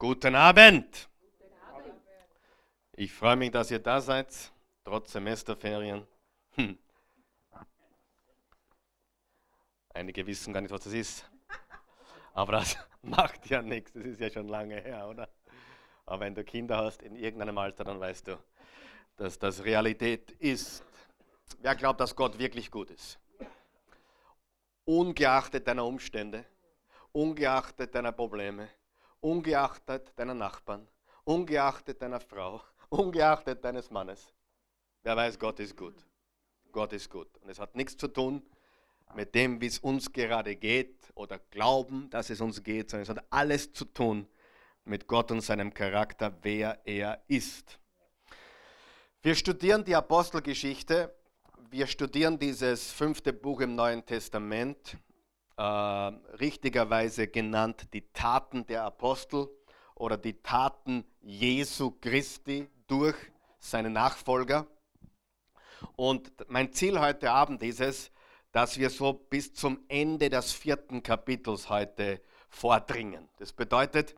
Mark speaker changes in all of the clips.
Speaker 1: Guten Abend. Ich freue mich, dass ihr da seid, trotz Semesterferien. Hm. Einige wissen gar nicht, was das ist. Aber das macht ja nichts, das ist ja schon lange her, oder? Aber wenn du Kinder hast in irgendeinem Alter, dann weißt du, dass das Realität ist. Wer glaubt, dass Gott wirklich gut ist? Ungeachtet deiner Umstände, ungeachtet deiner Probleme, ungeachtet deiner Nachbarn, ungeachtet deiner Frau, ungeachtet deines Mannes. Wer weiß, Gott ist gut. Gott ist gut. Und es hat nichts zu tun mit dem, wie es uns gerade geht oder glauben, dass es uns geht, sondern es hat alles zu tun mit Gott und seinem Charakter, wer er ist. Wir studieren die Apostelgeschichte. Wir studieren dieses fünfte Buch im Neuen Testament äh, richtigerweise genannt die Taten der Apostel oder die Taten Jesu Christi durch seine Nachfolger. Und mein Ziel heute Abend ist es, dass wir so bis zum Ende des vierten Kapitels heute vordringen. Das bedeutet,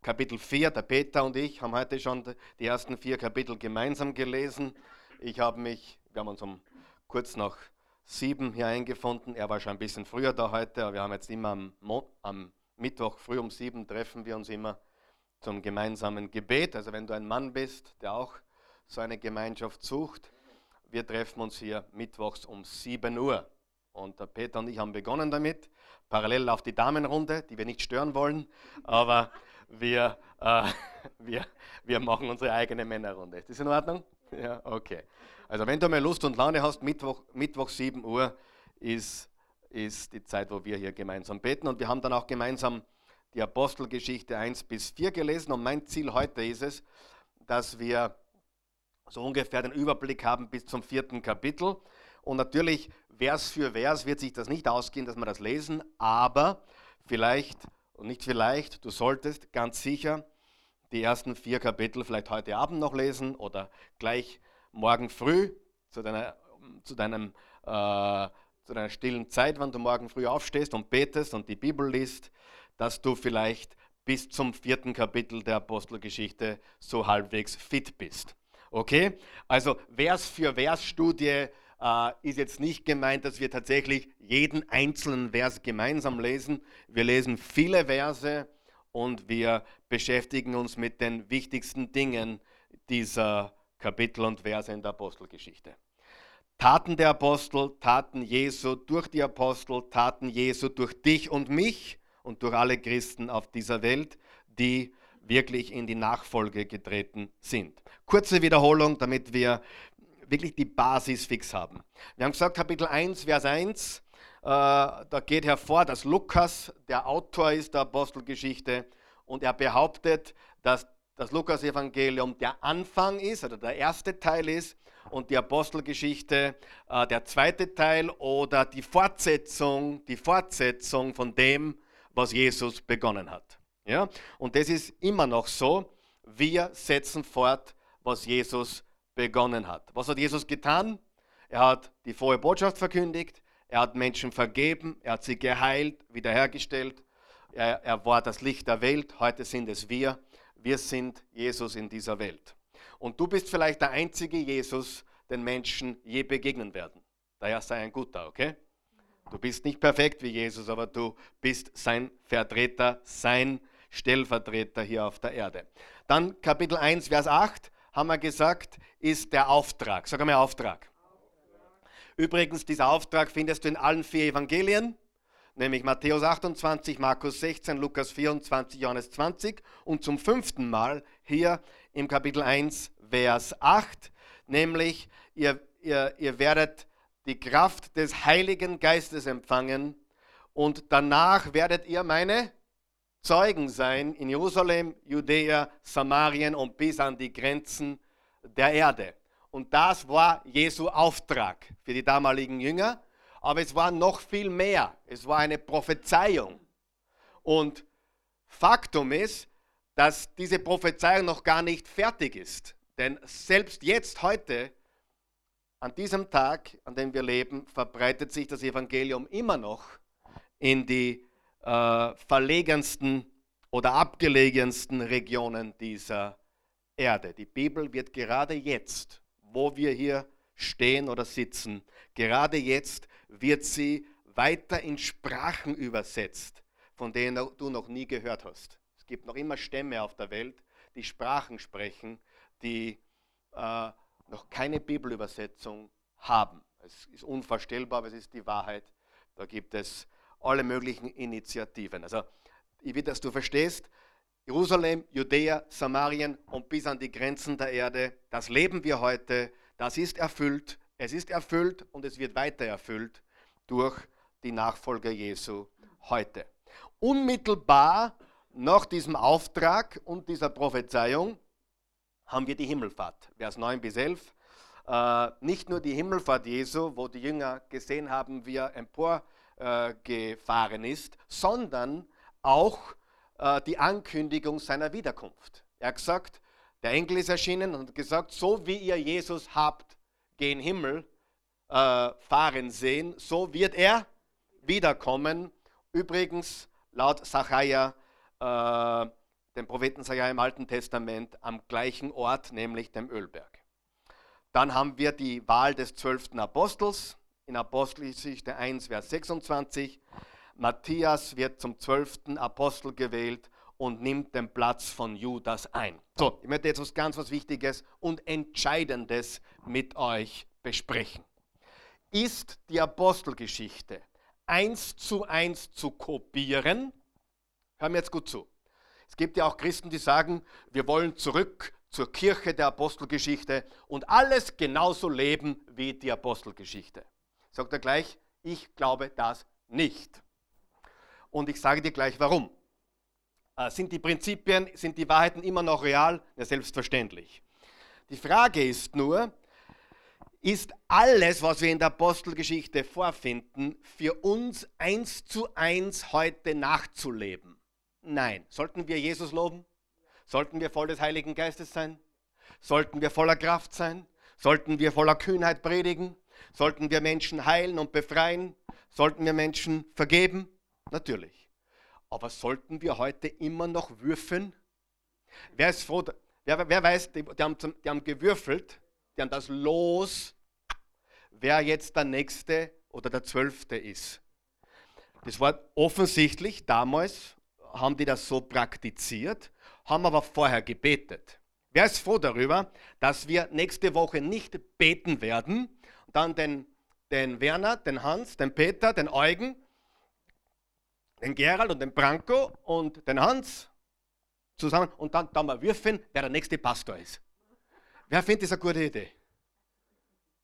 Speaker 1: Kapitel 4, der Peter und ich haben heute schon die ersten vier Kapitel gemeinsam gelesen. Ich habe mich, wir haben uns um kurz nach sieben hier eingefunden. Er war schon ein bisschen früher da heute, aber wir haben jetzt immer am, Mo am Mittwoch früh um sieben treffen wir uns immer zum gemeinsamen Gebet. Also wenn du ein Mann bist, der auch so eine Gemeinschaft sucht, wir treffen uns hier mittwochs um 7 Uhr. Und der Peter und ich haben begonnen damit, parallel auf die Damenrunde, die wir nicht stören wollen, aber wir, äh, wir, wir machen unsere eigene Männerrunde. Ist das in Ordnung? Ja, okay. Also wenn du mal Lust und Laune hast, Mittwoch, Mittwoch 7 Uhr ist, ist die Zeit, wo wir hier gemeinsam beten. Und wir haben dann auch gemeinsam die Apostelgeschichte 1 bis 4 gelesen. Und mein Ziel heute ist es, dass wir so ungefähr den Überblick haben bis zum vierten Kapitel. Und natürlich, Vers für Vers wird sich das nicht ausgehen, dass wir das lesen, aber vielleicht, und nicht vielleicht, du solltest ganz sicher die ersten vier Kapitel vielleicht heute Abend noch lesen oder gleich morgen früh zu deiner, zu deinem, äh, zu deiner stillen Zeit, wenn du morgen früh aufstehst und betest und die Bibel liest, dass du vielleicht bis zum vierten Kapitel der Apostelgeschichte so halbwegs fit bist. Okay? Also Vers für Vers Studie äh, ist jetzt nicht gemeint, dass wir tatsächlich jeden einzelnen Vers gemeinsam lesen. Wir lesen viele Verse und wir beschäftigen uns mit den wichtigsten Dingen dieser Kapitel und Verse in der Apostelgeschichte. Taten der Apostel, Taten Jesu durch die Apostel, Taten Jesu durch dich und mich und durch alle Christen auf dieser Welt, die wirklich in die Nachfolge getreten sind. Kurze Wiederholung, damit wir wirklich die Basis fix haben. Wir haben gesagt, Kapitel 1, Vers 1, äh, da geht hervor, dass Lukas der Autor ist der Apostelgeschichte und er behauptet, dass das Lukas-Evangelium der Anfang ist, oder der erste Teil ist, und die Apostelgeschichte äh, der zweite Teil oder die Fortsetzung, die Fortsetzung von dem, was Jesus begonnen hat. Ja? Und das ist immer noch so. Wir setzen fort, was Jesus begonnen hat. Was hat Jesus getan? Er hat die frohe Botschaft verkündigt, er hat Menschen vergeben, er hat sie geheilt, wiederhergestellt, er, er war das Licht der Welt, heute sind es wir wir sind Jesus in dieser Welt. Und du bist vielleicht der einzige Jesus, den Menschen je begegnen werden. Daher sei ein guter, okay? Du bist nicht perfekt wie Jesus, aber du bist sein Vertreter, sein Stellvertreter hier auf der Erde. Dann Kapitel 1, Vers 8 haben wir gesagt, ist der Auftrag. Sag einmal Auftrag. Übrigens, dieser Auftrag findest du in allen vier Evangelien nämlich Matthäus 28, Markus 16, Lukas 24, Johannes 20 und zum fünften Mal hier im Kapitel 1, Vers 8, nämlich ihr, ihr, ihr werdet die Kraft des Heiligen Geistes empfangen und danach werdet ihr meine Zeugen sein in Jerusalem, Judäa, Samarien und bis an die Grenzen der Erde. Und das war Jesu Auftrag für die damaligen Jünger. Aber es war noch viel mehr. Es war eine Prophezeiung. Und Faktum ist, dass diese Prophezeiung noch gar nicht fertig ist. Denn selbst jetzt, heute, an diesem Tag, an dem wir leben, verbreitet sich das Evangelium immer noch in die äh, verlegensten oder abgelegensten Regionen dieser Erde. Die Bibel wird gerade jetzt, wo wir hier stehen oder sitzen, gerade jetzt wird sie weiter in Sprachen übersetzt, von denen du noch nie gehört hast. Es gibt noch immer Stämme auf der Welt, die Sprachen sprechen, die äh, noch keine Bibelübersetzung haben. Es ist unvorstellbar, aber es ist die Wahrheit. Da gibt es alle möglichen Initiativen. Also, ich will, dass du verstehst, Jerusalem, Judäa, Samarien und bis an die Grenzen der Erde, das leben wir heute, das ist erfüllt, es ist erfüllt und es wird weiter erfüllt durch die Nachfolger Jesu heute. Unmittelbar nach diesem Auftrag und dieser Prophezeiung haben wir die Himmelfahrt, Vers 9 bis 11. Äh, nicht nur die Himmelfahrt Jesu, wo die Jünger gesehen haben, wie er emporgefahren äh, ist, sondern auch äh, die Ankündigung seiner Wiederkunft. Er hat gesagt, der Engel ist erschienen und gesagt, so wie ihr Jesus habt gen Himmel äh, fahren sehen, so wird er wiederkommen. Übrigens, laut Sacharja, äh, dem Propheten Sacharja im Alten Testament, am gleichen Ort, nämlich dem Ölberg. Dann haben wir die Wahl des zwölften Apostels in Apostelgeschichte 1, Vers 26. Matthias wird zum zwölften Apostel gewählt und nimmt den Platz von Judas ein. So, ich möchte jetzt was ganz was Wichtiges und Entscheidendes mit euch besprechen. Ist die Apostelgeschichte eins zu eins zu kopieren? Hör mir jetzt gut zu. Es gibt ja auch Christen, die sagen, wir wollen zurück zur Kirche der Apostelgeschichte und alles genauso leben wie die Apostelgeschichte. Sagt er gleich, ich glaube das nicht. Und ich sage dir gleich warum. Äh, sind die Prinzipien, sind die Wahrheiten immer noch real? Ja, selbstverständlich. Die Frage ist nur, ist alles, was wir in der Apostelgeschichte vorfinden, für uns eins zu eins heute nachzuleben? Nein. Sollten wir Jesus loben? Sollten wir voll des Heiligen Geistes sein? Sollten wir voller Kraft sein? Sollten wir voller Kühnheit predigen? Sollten wir Menschen heilen und befreien? Sollten wir Menschen vergeben? Natürlich. Aber sollten wir heute immer noch würfeln? Wer ist froh? Wer, wer weiß, die, die, haben, die haben gewürfelt, die haben das Los, wer jetzt der Nächste oder der Zwölfte ist. Das war offensichtlich damals, haben die das so praktiziert haben aber vorher gebetet. Wer ist froh darüber, dass wir nächste Woche nicht beten werden, dann den, den Werner, den Hans, den Peter, den Eugen, den Gerald und den Branko und den Hans zusammen und dann, dann mal würfeln, wer der nächste Pastor ist. Wer findet das eine gute Idee?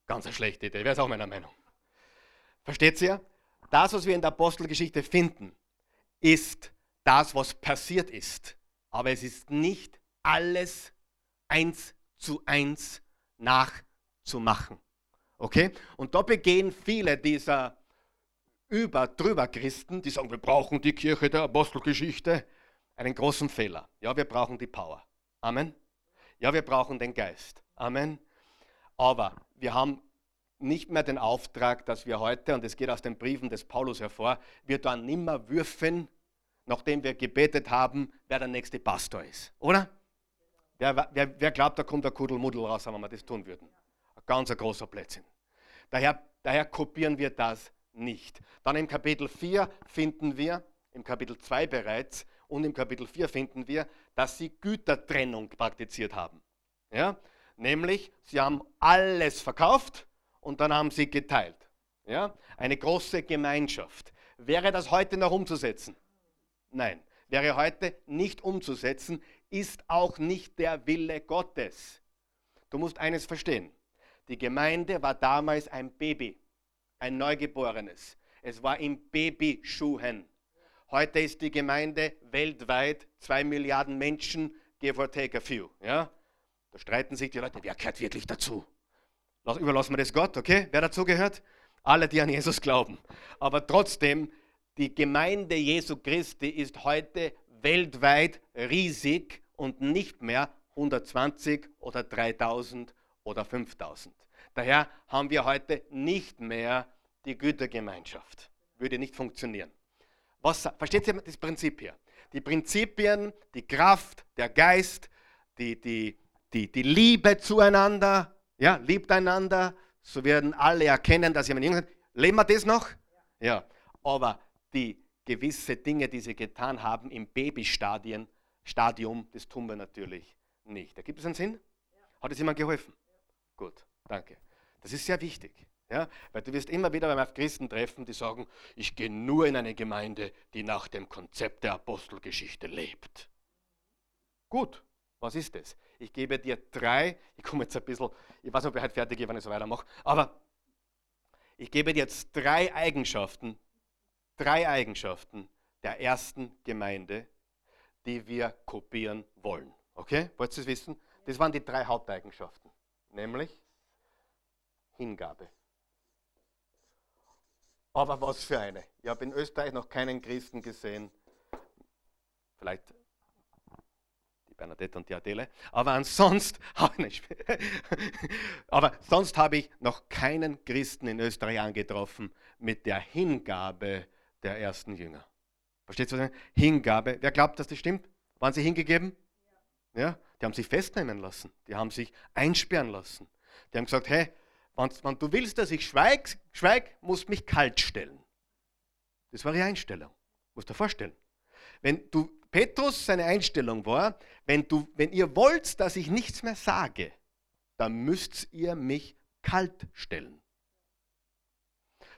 Speaker 1: Ganz eine schlechte Idee, wer ist auch meiner Meinung. Versteht ihr? Das, was wir in der Apostelgeschichte finden, ist das, was passiert ist aber es ist nicht alles eins zu eins nachzumachen. Okay? Und da begehen viele dieser über drüber Christen, die sagen, wir brauchen die Kirche der Apostelgeschichte, einen großen Fehler. Ja, wir brauchen die Power. Amen. Ja, wir brauchen den Geist. Amen. Aber wir haben nicht mehr den Auftrag, dass wir heute, und es geht aus den Briefen des Paulus hervor, wir da nimmer würfen nachdem wir gebetet haben, wer der nächste Pastor ist. Oder? Wer, wer, wer glaubt, da kommt der Kuddelmuddel raus, wenn wir das tun würden? Ein ganz großer Blödsinn. Daher, daher kopieren wir das nicht. Dann im Kapitel 4 finden wir, im Kapitel 2 bereits und im Kapitel 4 finden wir, dass sie Gütertrennung praktiziert haben. Ja? Nämlich, sie haben alles verkauft und dann haben sie geteilt. Ja? Eine große Gemeinschaft. Wäre das heute noch umzusetzen? Nein, wäre heute nicht umzusetzen, ist auch nicht der Wille Gottes. Du musst eines verstehen. Die Gemeinde war damals ein Baby, ein Neugeborenes. Es war in Babyschuhen. Heute ist die Gemeinde weltweit zwei Milliarden Menschen, give or take a few. Ja? Da streiten sich die Leute, wer gehört wirklich dazu? Überlassen wir das Gott, okay? Wer dazu gehört? Alle, die an Jesus glauben. Aber trotzdem die Gemeinde Jesu Christi ist heute weltweit riesig und nicht mehr 120 oder 3000 oder 5000. Daher haben wir heute nicht mehr die Gütergemeinschaft. Würde nicht funktionieren. Was, versteht ihr das Prinzip hier? die Prinzipien, die Kraft, der Geist, die, die, die, die Liebe zueinander, ja, liebt einander, so werden alle erkennen, dass jemand jung ist. Leben wir das noch? Ja. Aber die gewisse Dinge, die sie getan haben im Babystadium, Stadium, das tun wir natürlich nicht. Da gibt es einen Sinn? Hat es jemand geholfen? Gut, danke. Das ist sehr wichtig. Ja? Weil du wirst immer wieder beim Christen treffen, die sagen, ich gehe nur in eine Gemeinde, die nach dem Konzept der Apostelgeschichte lebt. Gut, was ist das? Ich gebe dir drei, ich komme jetzt ein bisschen, ich weiß nicht, ob ich heute fertig bin, wenn ich so weitermache, aber ich gebe dir jetzt drei Eigenschaften, drei Eigenschaften der ersten Gemeinde, die wir kopieren wollen. Okay? Wollt ihr es wissen? Das waren die drei Haupteigenschaften. Nämlich Hingabe. Aber was für eine. Ich habe in Österreich noch keinen Christen gesehen. Vielleicht die Bernadette und die Adele. Aber ansonsten, aber sonst habe ich noch keinen Christen in Österreich angetroffen mit der Hingabe der ersten Jünger. Versteht ihr was? Hingabe. Wer glaubt, dass das stimmt? Waren sie hingegeben? Ja. ja. Die haben sich festnehmen lassen. Die haben sich einsperren lassen. Die haben gesagt, hey, wenn, du willst, dass ich schweig, schweig, musst mich kalt stellen. Das war ihre Einstellung. Musst du dir vorstellen. Wenn du, Petrus, seine Einstellung war, wenn, du, wenn ihr wollt, dass ich nichts mehr sage, dann müsst ihr mich kalt stellen.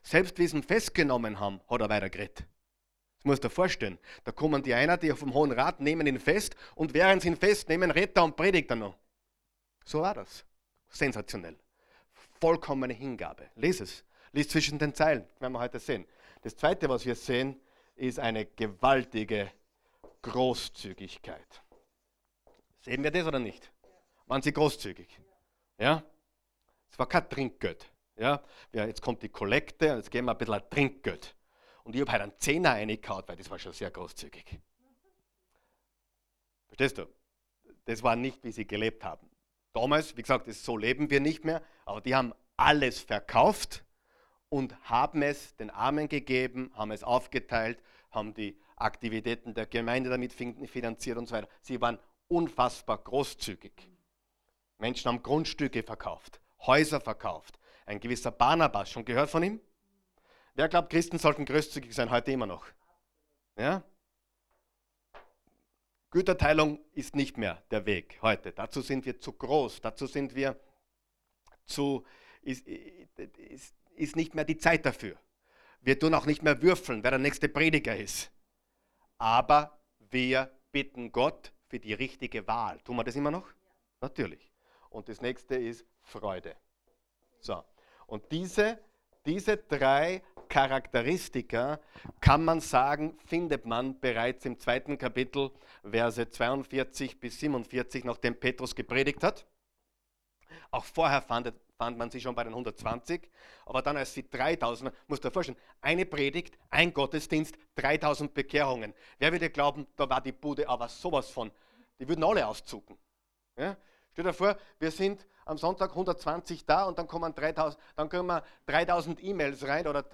Speaker 1: Selbst wie sie ihn festgenommen haben, hat er weiter geredet. Das musst du dir vorstellen. Da kommen die einer, die auf dem Hohen Rat nehmen ihn fest und während sie ihn festnehmen, redet er und predigt er noch. So war das. Sensationell vollkommene Hingabe. Lies es. Lies zwischen den Zeilen, werden wir heute sehen. Das zweite, was wir sehen, ist eine gewaltige Großzügigkeit. Sehen wir das oder nicht? Waren sie großzügig? Ja? Es war kein Trinkgeld. Ja? ja? Jetzt kommt die Kollekte und jetzt geben wir ein bisschen ein Trinkgeld. Und ich habe halt einen Zehner reingekaut, weil das war schon sehr großzügig. Verstehst du? Das war nicht, wie sie gelebt haben. Damals, wie gesagt, so leben wir nicht mehr, aber die haben alles verkauft und haben es den Armen gegeben, haben es aufgeteilt, haben die Aktivitäten der Gemeinde damit finanziert und so weiter. Sie waren unfassbar großzügig. Menschen haben Grundstücke verkauft, Häuser verkauft. Ein gewisser Barnabas, schon gehört von ihm? Wer glaubt, Christen sollten großzügig sein, heute immer noch? Ja? Güterteilung ist nicht mehr der Weg heute. Dazu sind wir zu groß, dazu sind wir zu, ist, ist, ist nicht mehr die Zeit dafür. Wir tun auch nicht mehr würfeln, wer der nächste Prediger ist. Aber wir bitten Gott für die richtige Wahl. Tun wir das immer noch? Natürlich. Und das nächste ist Freude. So. Und diese, diese drei Charakteristika, kann man sagen, findet man bereits im zweiten Kapitel, Verse 42 bis 47, nachdem Petrus gepredigt hat. Auch vorher fand, fand man sie schon bei den 120, aber dann als sie 3000, musst du dir vorstellen, eine Predigt, ein Gottesdienst, 3000 Bekehrungen. Wer würde glauben, da war die Bude aber sowas von, die würden alle auszucken. Ja? Stell dir vor, wir sind am Sonntag 120 da und dann kommen 3000, dann kommen 3000 E-Mails rein oder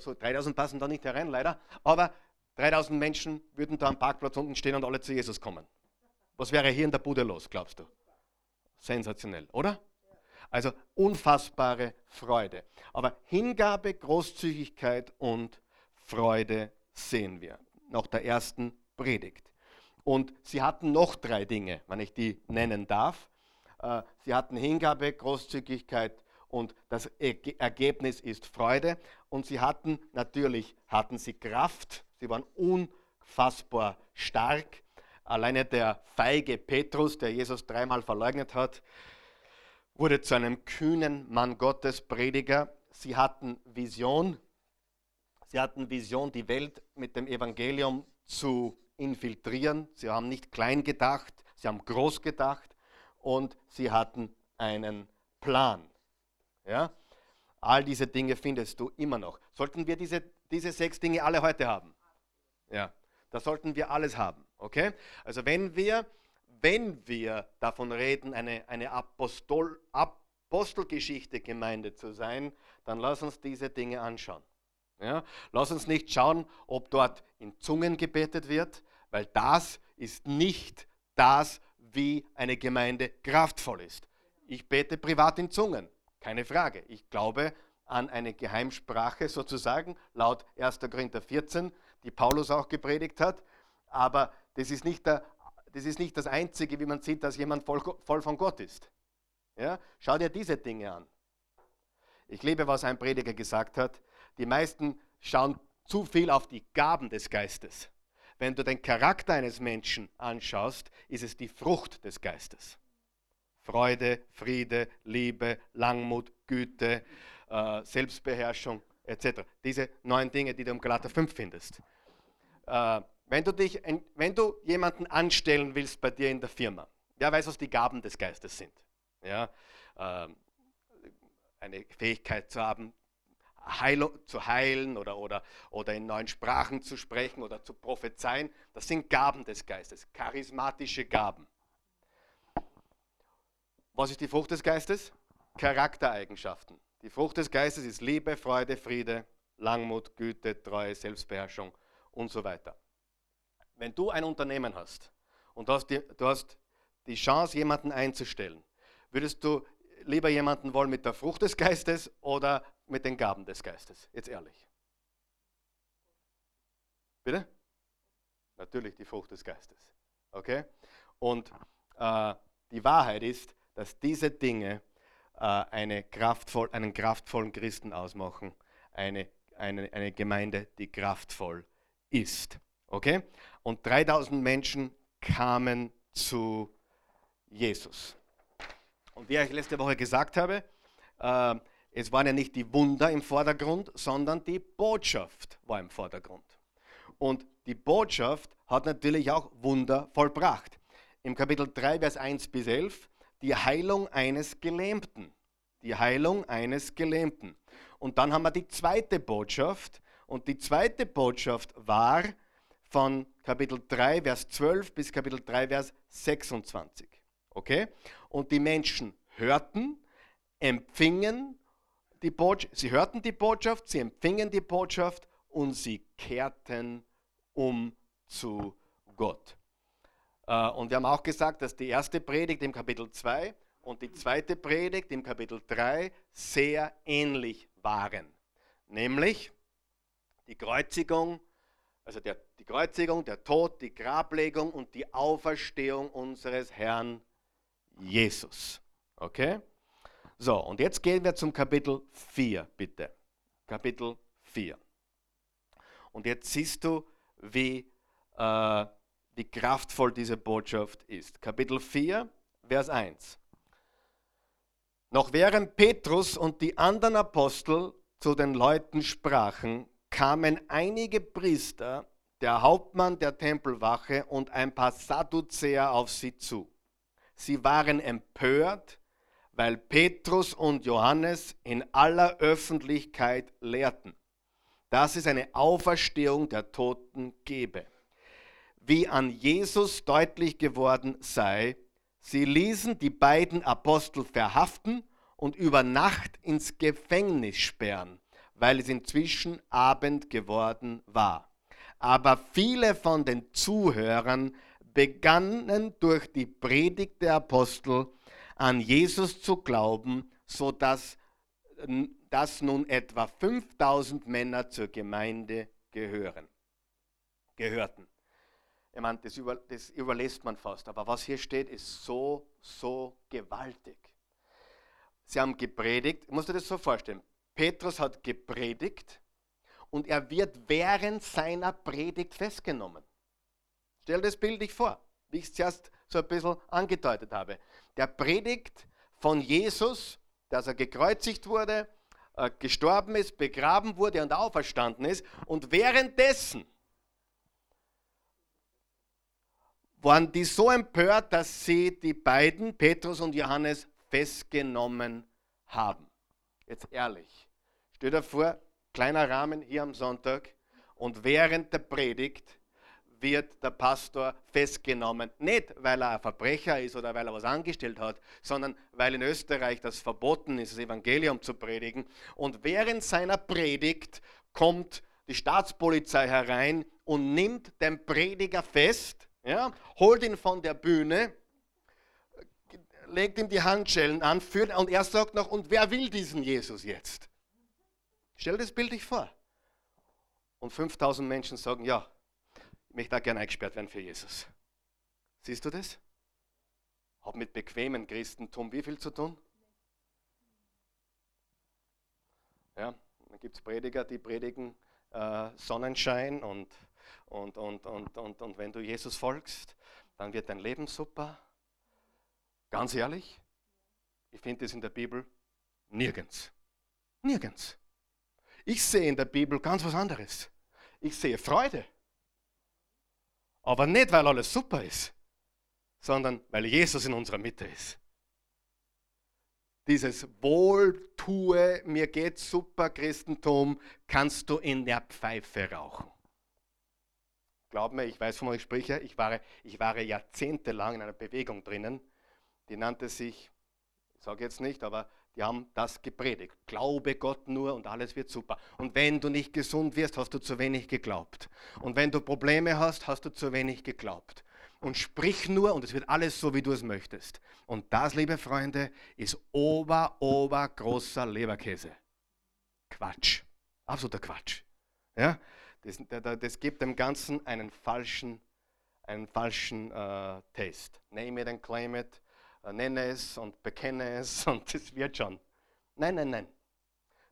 Speaker 1: so 3000 passen da nicht herein leider, aber 3000 Menschen würden da am Parkplatz unten stehen und alle zu Jesus kommen. Was wäre hier in der Bude los, glaubst du? Sensationell, oder? Also unfassbare Freude. Aber Hingabe, Großzügigkeit und Freude sehen wir nach der ersten Predigt. Und sie hatten noch drei Dinge, wenn ich die nennen darf. Äh, sie hatten Hingabe, Großzügigkeit und das Ergebnis ist Freude. Und sie hatten natürlich hatten sie Kraft, sie waren unfassbar stark. Alleine der feige Petrus, der Jesus dreimal verleugnet hat, wurde zu einem kühnen Mann Gottes, Prediger. Sie hatten Vision. Sie hatten Vision, die Welt mit dem Evangelium zu infiltrieren. Sie haben nicht klein gedacht, sie haben groß gedacht und sie hatten einen Plan. Ja? All diese Dinge findest du immer noch. Sollten wir diese, diese sechs Dinge alle heute haben? Ja, das sollten wir alles haben. Okay? Also wenn wir, wenn wir davon reden, eine, eine Apostol, Apostelgeschichte Gemeinde zu sein, dann lass uns diese Dinge anschauen. Ja? Lass uns nicht schauen, ob dort in Zungen gebetet wird, Weil das ist nicht das, wie eine Gemeinde kraftvoll ist. Ich bete privat in Zungen, keine Frage. Ich glaube an eine Geheimsprache sozusagen, laut 1. Korinther 14, die Paulus auch gepredigt hat. Aber das ist nicht, der, das, ist nicht das Einzige, wie man sieht, dass jemand voll, voll von Gott ist. Ja? Schau dir diese Dinge an. Ich liebe, was ein Prediger gesagt hat. Die meisten schauen zu viel auf die Gaben des Geistes. Wenn du den Charakter eines Menschen anschaust, ist es die Frucht des Geistes. Freude, Friede, Liebe, Langmut, Güte, äh, Selbstbeherrschung etc. Diese neun Dinge, die du im Galater 5 findest. Äh, wenn, du dich, wenn du jemanden anstellen willst bei dir in der Firma, der weiß, was die Gaben des Geistes sind. Ja? Äh, eine Fähigkeit zu haben, Heilung, zu heilen oder, oder, oder in neuen Sprachen zu sprechen oder zu prophezeien. Das sind Gaben des Geistes, charismatische Gaben. Was ist die Frucht des Geistes? Charaktereigenschaften. Die Frucht des Geistes ist Liebe, Freude, Friede, Langmut, Güte, Treue, Selbstbeherrschung und so weiter. Wenn du ein Unternehmen hast und hast die, du hast die Chance, jemanden einzustellen, würdest du lieber jemanden wollen mit der Frucht des Geistes oder mit den Gaben des Geistes? Jetzt ehrlich. Bitte? Natürlich die Frucht des Geistes. Okay? Und äh, die Wahrheit ist, dass diese Dinge äh, eine kraftvoll, einen kraftvollen Christen ausmachen. Eine, eine, eine Gemeinde, die kraftvoll ist. Okay? Und 3000 Menschen kamen zu Jesus. Und wie ich letzte Woche gesagt habe, äh, es waren ja nicht die Wunder im Vordergrund, sondern die Botschaft war im Vordergrund. Und die Botschaft hat natürlich auch Wunder vollbracht. Im Kapitel 3, Vers 1 bis 11, die Heilung eines Gelähmten. Die Heilung eines Gelähmten. Und dann haben wir die zweite Botschaft. Und die zweite Botschaft war von Kapitel 3, Vers 12 bis Kapitel 3, Vers 26. Okay? Und die Menschen hörten, empfingen die Botschaft, sie hörten die Botschaft, sie empfingen die Botschaft und sie kehrten um zu Gott. Äh, und wir haben auch gesagt, dass die erste Predigt im Kapitel 2 und die zweite Predigt im Kapitel 3 sehr ähnlich waren. Nämlich die Kreuzigung, also der, die Kreuzigung, der Tod, die Grablegung und die Auferstehung unseres Herrn Jesus. Okay? So, und jetzt gehen wir zum Kapitel 4, bitte. Kapitel 4. Und jetzt siehst du, wie, äh, wie kraftvoll diese Botschaft ist. Kapitel 4, Vers 1. Noch während Petrus und die anderen Apostel zu den Leuten sprachen, kamen einige Priester, der Hauptmann der Tempelwache und ein paar Sadduzäer auf sie zu. Sie waren empört, weil Petrus und Johannes in aller Öffentlichkeit lehrten, dass es eine Auferstehung der Toten gebe. Wie an Jesus deutlich geworden sei, sie ließen die beiden Apostel verhaften und über Nacht ins Gefängnis sperren, weil es inzwischen Abend geworden war. Aber viele von den Zuhörern begannen durch die Predigt der Apostel an Jesus zu glauben, sodass dass nun etwa 5000 Männer zur Gemeinde gehören, gehörten. Ich meine, das, über, das überlässt man fast, aber was hier steht, ist so, so gewaltig. Sie haben gepredigt, ich muss dir das so vorstellen, Petrus hat gepredigt und er wird während seiner Predigt festgenommen. Stell das Bild dich vor, wie ich es zuerst so ein bisschen angedeutet habe. Der predigt von Jesus, dass er gekreuzigt wurde, äh, gestorben ist, begraben wurde und auferstanden ist. Und währenddessen waren die so empört, dass sie die beiden, Petrus und Johannes, festgenommen haben. Jetzt ehrlich, stell dir vor, kleiner Rahmen hier am Sonntag und während der Predigt wird der Pastor festgenommen. Nicht, weil er ein Verbrecher ist oder weil er was angestellt hat, sondern weil in Österreich das verboten ist, das Evangelium zu predigen. Und während seiner Predigt kommt die Staatspolizei herein und nimmt den Prediger fest, ja, holt ihn von der Bühne, legt ihm die Handschellen an führt, und er sagt noch, und wer will diesen Jesus jetzt? Stell das Bild dich vor. Und 5000 Menschen sagen, ja, möchte da gerne eingesperrt werden für Jesus. Siehst du das? Hat mit bequemen Christentum wie viel zu tun? Ja, dann gibt es Prediger, die predigen äh, Sonnenschein und, und, und, und, und, und wenn du Jesus folgst, dann wird dein Leben super. Ganz ehrlich, ich finde es in der Bibel nirgends. Nirgends. Ich sehe in der Bibel ganz was anderes. Ich sehe Freude. Aber nicht, weil alles super ist, sondern weil Jesus in unserer Mitte ist. Dieses Wohltue, mir geht super Christentum, kannst du in der Pfeife rauchen. Glaub mir, ich weiß, von euch spreche, ich war, ich war jahrzehntelang in einer Bewegung drinnen, die nannte sich, ich sage jetzt nicht, aber die haben das gepredigt. Glaube Gott nur und alles wird super. Und wenn du nicht gesund wirst, hast du zu wenig geglaubt. Und wenn du Probleme hast, hast du zu wenig geglaubt. Und sprich nur und es wird alles so, wie du es möchtest. Und das, liebe Freunde, ist ober, ober großer Leberkäse. Quatsch. Absoluter Quatsch. Ja? Das, das gibt dem Ganzen einen falschen, einen falschen äh, Taste. Name it and claim it nenne es und bekenne es und es wird schon. Nein, nein, nein.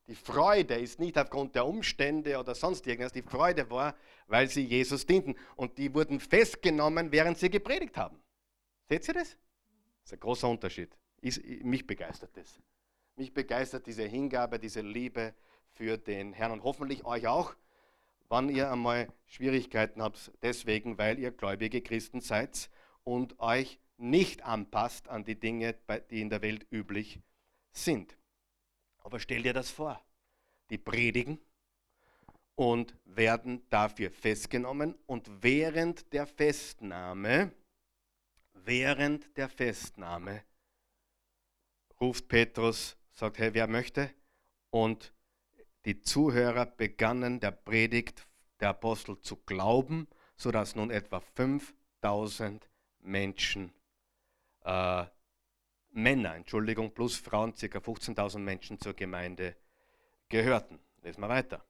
Speaker 1: Die Freude ist nicht aufgrund der Umstände oder sonst irgendwas. Die Freude war, weil sie Jesus dienten. Und die wurden festgenommen, während sie gepredigt haben. Seht ihr das? Das ist ein großer Unterschied. Ich, mich begeistert das. Mich begeistert diese Hingabe, diese Liebe für den Herrn und hoffentlich euch auch, wann ihr einmal Schwierigkeiten habt, deswegen, weil ihr gläubige Christen seid und euch nicht anpasst an die Dinge, die in der Welt üblich sind. Aber stell dir das vor. Die predigen und werden dafür festgenommen und während der Festnahme, während der Festnahme ruft Petrus, sagt, hey, wer möchte? Und die Zuhörer begannen der Predigt der Apostel zu glauben, sodass nun etwa 5000 Menschen äh, Männer, Entschuldigung, plus Frauen, ca. 15.000 Menschen zur Gemeinde gehörten. Lesen wir weiter.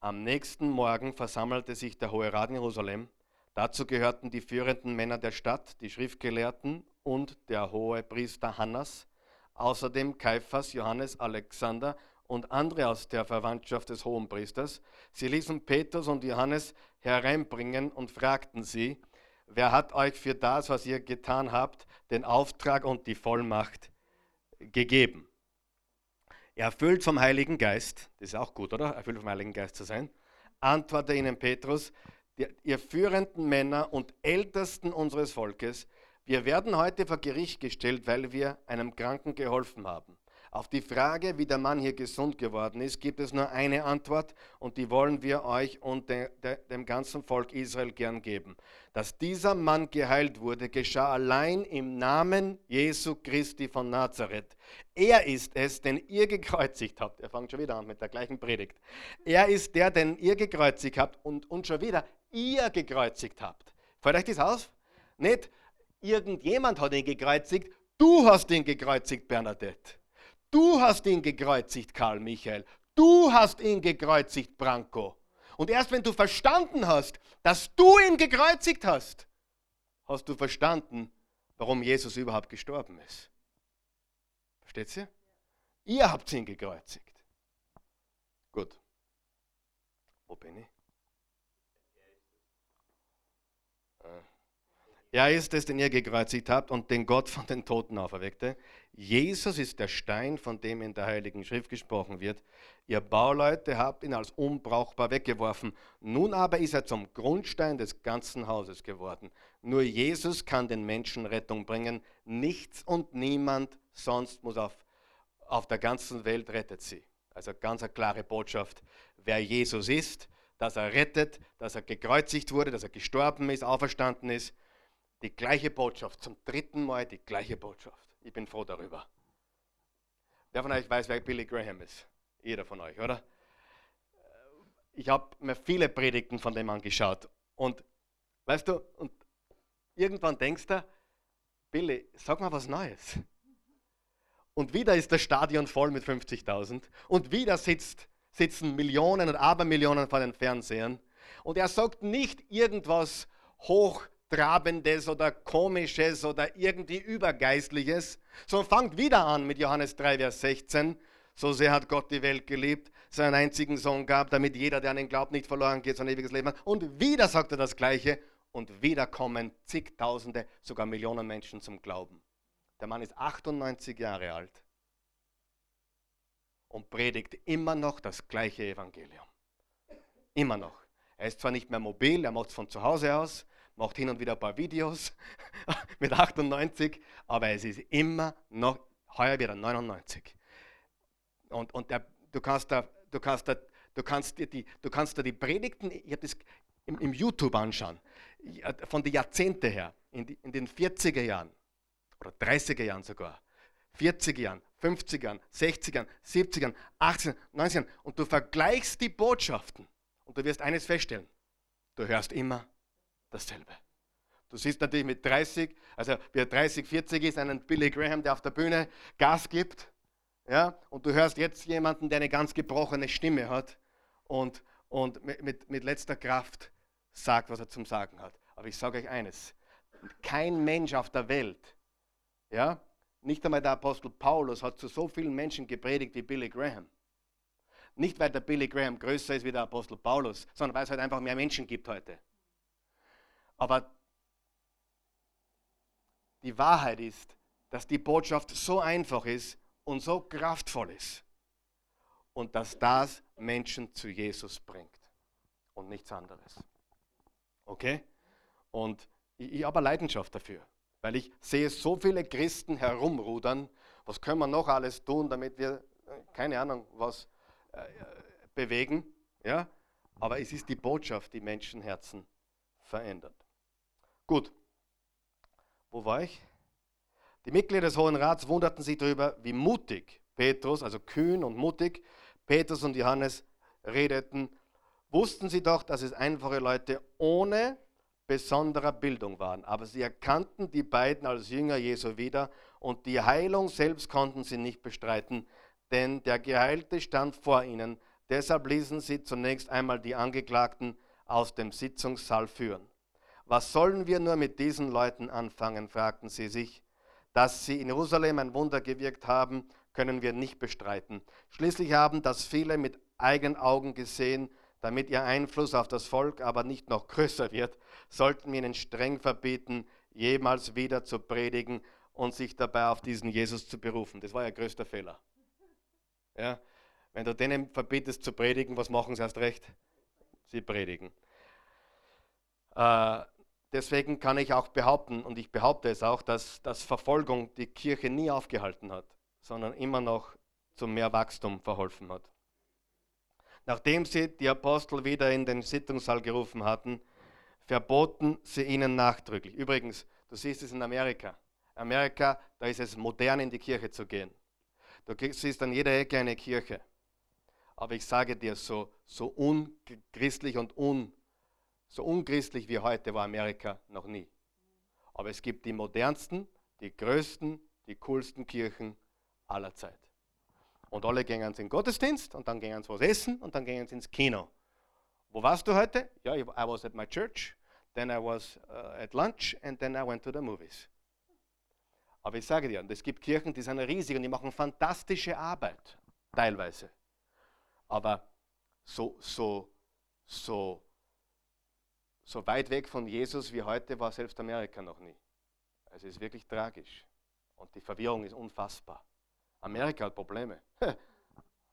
Speaker 1: Am nächsten Morgen versammelte sich der Hohe Rat in Jerusalem. Dazu gehörten die führenden Männer der Stadt, die Schriftgelehrten und der hohe Priester Hannas, außerdem Kaiphas, Johannes, Alexander und andere aus der Verwandtschaft des Hohenpriesters. Sie ließen Petrus und Johannes hereinbringen und fragten sie, wer hat euch für das, was ihr getan habt, den Auftrag und die Vollmacht gegeben? Erfüllt vom Heiligen Geist, das ist auch gut, oder? Erfüllt vom Heiligen Geist zu sein, antwortete ihnen Petrus, ihr führenden Männer und Ältesten unseres Volkes, wir werden heute vor Gericht gestellt, weil wir einem Kranken geholfen haben. Auf die Frage, wie der Mann hier gesund geworden ist, gibt es nur eine Antwort und die wollen wir euch und de, de, dem ganzen Volk Israel gern geben. Dass dieser Mann geheilt wurde, geschah allein im Namen Jesu Christi von Nazareth. Er ist es, den ihr gekreuzigt habt. Er fängt schon wieder an mit der gleichen Predigt. Er ist der, den ihr gekreuzigt habt und, und schon wieder ihr gekreuzigt habt. Fällt euch das aus? Nicht irgendjemand hat ihn gekreuzigt, du hast ihn gekreuzigt, Bernadette. Du hast ihn gekreuzigt, Karl Michael. Du hast ihn gekreuzigt, Branko. Und erst wenn du verstanden hast, dass du ihn gekreuzigt hast, hast du verstanden, warum Jesus überhaupt gestorben ist. Versteht ihr? Ihr habt ihn gekreuzigt. Gut. Wo bin ich? Er ist es, den ihr gekreuzigt habt und den Gott von den Toten auferweckte. Jesus ist der Stein, von dem in der Heiligen Schrift gesprochen wird. Ihr Bauleute habt ihn als unbrauchbar weggeworfen. Nun aber ist er zum Grundstein des ganzen Hauses geworden. Nur Jesus kann den Menschen Rettung bringen. Nichts und niemand sonst muss auf, auf der ganzen Welt rettet sie. Also ganz eine klare Botschaft, wer Jesus ist, dass er rettet, dass er gekreuzigt wurde, dass er gestorben ist, auferstanden ist die gleiche Botschaft, zum dritten Mal die gleiche Botschaft. Ich bin froh darüber. Wer von euch weiß, wer Billy Graham ist? Jeder von euch, oder? ich habe mir viele Predigten von dem angeschaut. Und weißt du, und irgendwann denkst du, Billy, sag mal was Neues. Und wieder ist das Stadion voll mit 50.000. Und wieder sitzt, sitzen Millionen und Abermillionen vor den Fernsehern. Und er sagt nicht irgendwas Hochtrabendes oder Komisches oder irgendwie Übergeistliches, sondern fängt wieder an mit Johannes 3, Vers 16. So sehr hat Gott die Welt geliebt, seinen einzigen Sohn gab, damit jeder, der an ihn glaubt, nicht verloren geht, sondern ewiges Leben hat. Und wieder sagt er das Gleiche. Und wieder kommen zigtausende, sogar Millionen Menschen zum Glauben. Der Mann ist 98 Jahre alt und predigt immer noch das gleiche Evangelium. Immer noch. Er ist zwar nicht mehr mobil, er macht es von zu Hause aus, macht hin und wieder ein paar Videos mit 98, aber es ist immer noch, heuer wieder 99. Und, und der, du kannst da, du kannst da, du kannst dir die, du kannst da die Predigten, ich habe das im, im, YouTube anschauen, von den Jahrzehnten her, in, die, in den 40er Jahren oder 30er Jahren sogar, 40er Jahren, 50er Jahren, 60er Jahren, 70er Jahren, 80er, 90er Jahren und du vergleichst die Botschaften und du wirst eines feststellen, du hörst immer dasselbe. Du siehst natürlich mit 30, also wer 30, 40 ist, einen Billy Graham, der auf der Bühne Gas gibt, ja, und du hörst jetzt jemanden, der eine ganz gebrochene Stimme hat und, und mit, mit, letzter Kraft sagt, was er zum Sagen hat. Aber ich sage euch eines, kein Mensch auf der Welt, ja, nicht einmal der Apostel Paulus hat zu so vielen Menschen gepredigt wie Billy Graham. Nicht, weil der Billy Graham größer ist wie der Apostel Paulus, sondern weil es halt einfach mehr Menschen gibt heute. Aber die Wahrheit ist, dass die Botschaft so einfach ist und so kraftvoll ist und dass das Menschen zu Jesus bringt und nichts anderes. Okay? Und ich, ich habe Leidenschaft dafür. Weil ich sehe so viele Christen herumrudern. Was können wir noch alles tun, damit wir, äh, keine Ahnung, was äh, bewegen? Ja? Aber es ist die Botschaft, die Menschenherzen verändert. Gut. Wo war ich? Die Mitglieder des Hohen Rats wunderten sich darüber, wie mutig Petrus, also kühn und mutig, Petrus und Johannes redeten. Wussten sie doch, dass es einfache Leute ohne besonderer Bildung waren. Aber sie erkannten die beiden als Jünger Jesu wieder und die Heilung selbst konnten sie nicht bestreiten, denn der Geheilte stand vor ihnen. Deshalb ließen sie zunächst einmal die Angeklagten aus dem Sitzungssaal führen. Was sollen wir nur mit diesen Leuten anfangen? fragten sie sich. Dass sie in Jerusalem ein Wunder gewirkt haben, können wir nicht bestreiten. Schließlich haben das viele mit eigenen Augen gesehen, damit ihr Einfluss auf das Volk aber nicht noch größer wird, sollten wir ihnen streng verbieten, jemals wieder zu predigen und sich dabei auf diesen Jesus zu berufen. Das war ihr größter Fehler. Ja? Wenn du denen verbietest zu predigen, was machen sie erst recht? Sie predigen. Äh, deswegen kann ich auch behaupten, und ich behaupte es auch, dass, dass Verfolgung die Kirche nie aufgehalten hat, sondern immer noch zu mehr Wachstum verholfen hat. Nachdem sie die Apostel wieder in den Sitzungssaal gerufen hatten, verboten sie ihnen nachdrücklich. Übrigens, du siehst es in Amerika. Amerika, da ist es modern, in die Kirche zu gehen. Du siehst an jeder Ecke eine Kirche. Aber ich sage dir, so, so unchristlich und un, so unchristlich wie heute war Amerika noch nie. Aber es gibt die modernsten, die größten, die coolsten Kirchen aller Zeit. Und alle gehen in den Gottesdienst und dann gehen sie was essen und dann gehen sie ins Kino. Wo warst du heute? Ja, I was at my church, then I was uh, at lunch and then I went to the movies. Aber ich sage dir, es gibt Kirchen, die sind riesig und die machen fantastische Arbeit, teilweise. Aber so, so, so, so weit weg von Jesus wie heute war selbst Amerika noch nie. Es ist wirklich tragisch. Und die Verwirrung ist unfassbar. Amerika hat Probleme.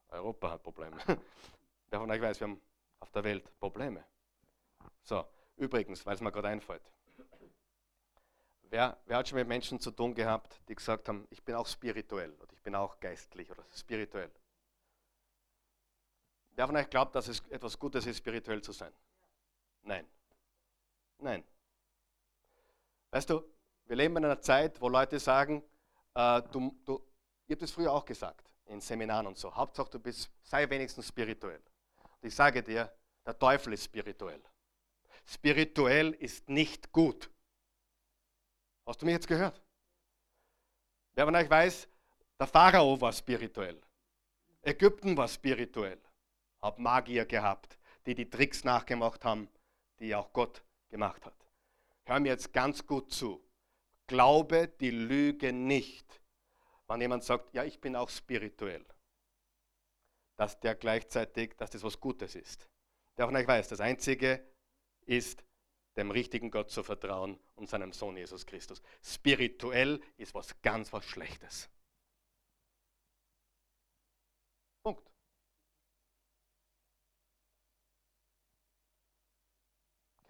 Speaker 1: Europa hat Probleme. Wer von euch weiß, wir haben auf der Welt Probleme. So, übrigens, weil es mir gerade einfällt. Wer, wer, hat schon mit Menschen zu tun gehabt, die gesagt haben, ich bin auch spirituell oder ich bin auch geistlich oder spirituell? Wer von euch glaubt, dass es etwas Gutes ist, spirituell zu sein? Nein. Nein. Weißt du, wir leben in einer Zeit, wo Leute sagen, äh, du, du, ich habe das früher auch gesagt, in Seminaren und so, Hauptsache du bist, sei wenigstens spirituell. Und ich sage dir, Der Teufel ist spirituell. Spirituell ist nicht gut. Hast du mich jetzt gehört? Wer von euch weiß, der Pharao war spirituell. Ägypten war spirituell. Hat Magier gehabt, die die Tricks nachgemacht haben, die auch Gott gemacht hat. Hör mir jetzt ganz gut zu. Glaube die Lüge nicht, wenn jemand sagt, ja, ich bin auch spirituell. Dass der gleichzeitig, dass das was Gutes ist. Der von euch weiß, das Einzige ist, dem richtigen Gott zu vertrauen und seinem Sohn Jesus Christus. Spirituell ist was ganz was Schlechtes. Punkt.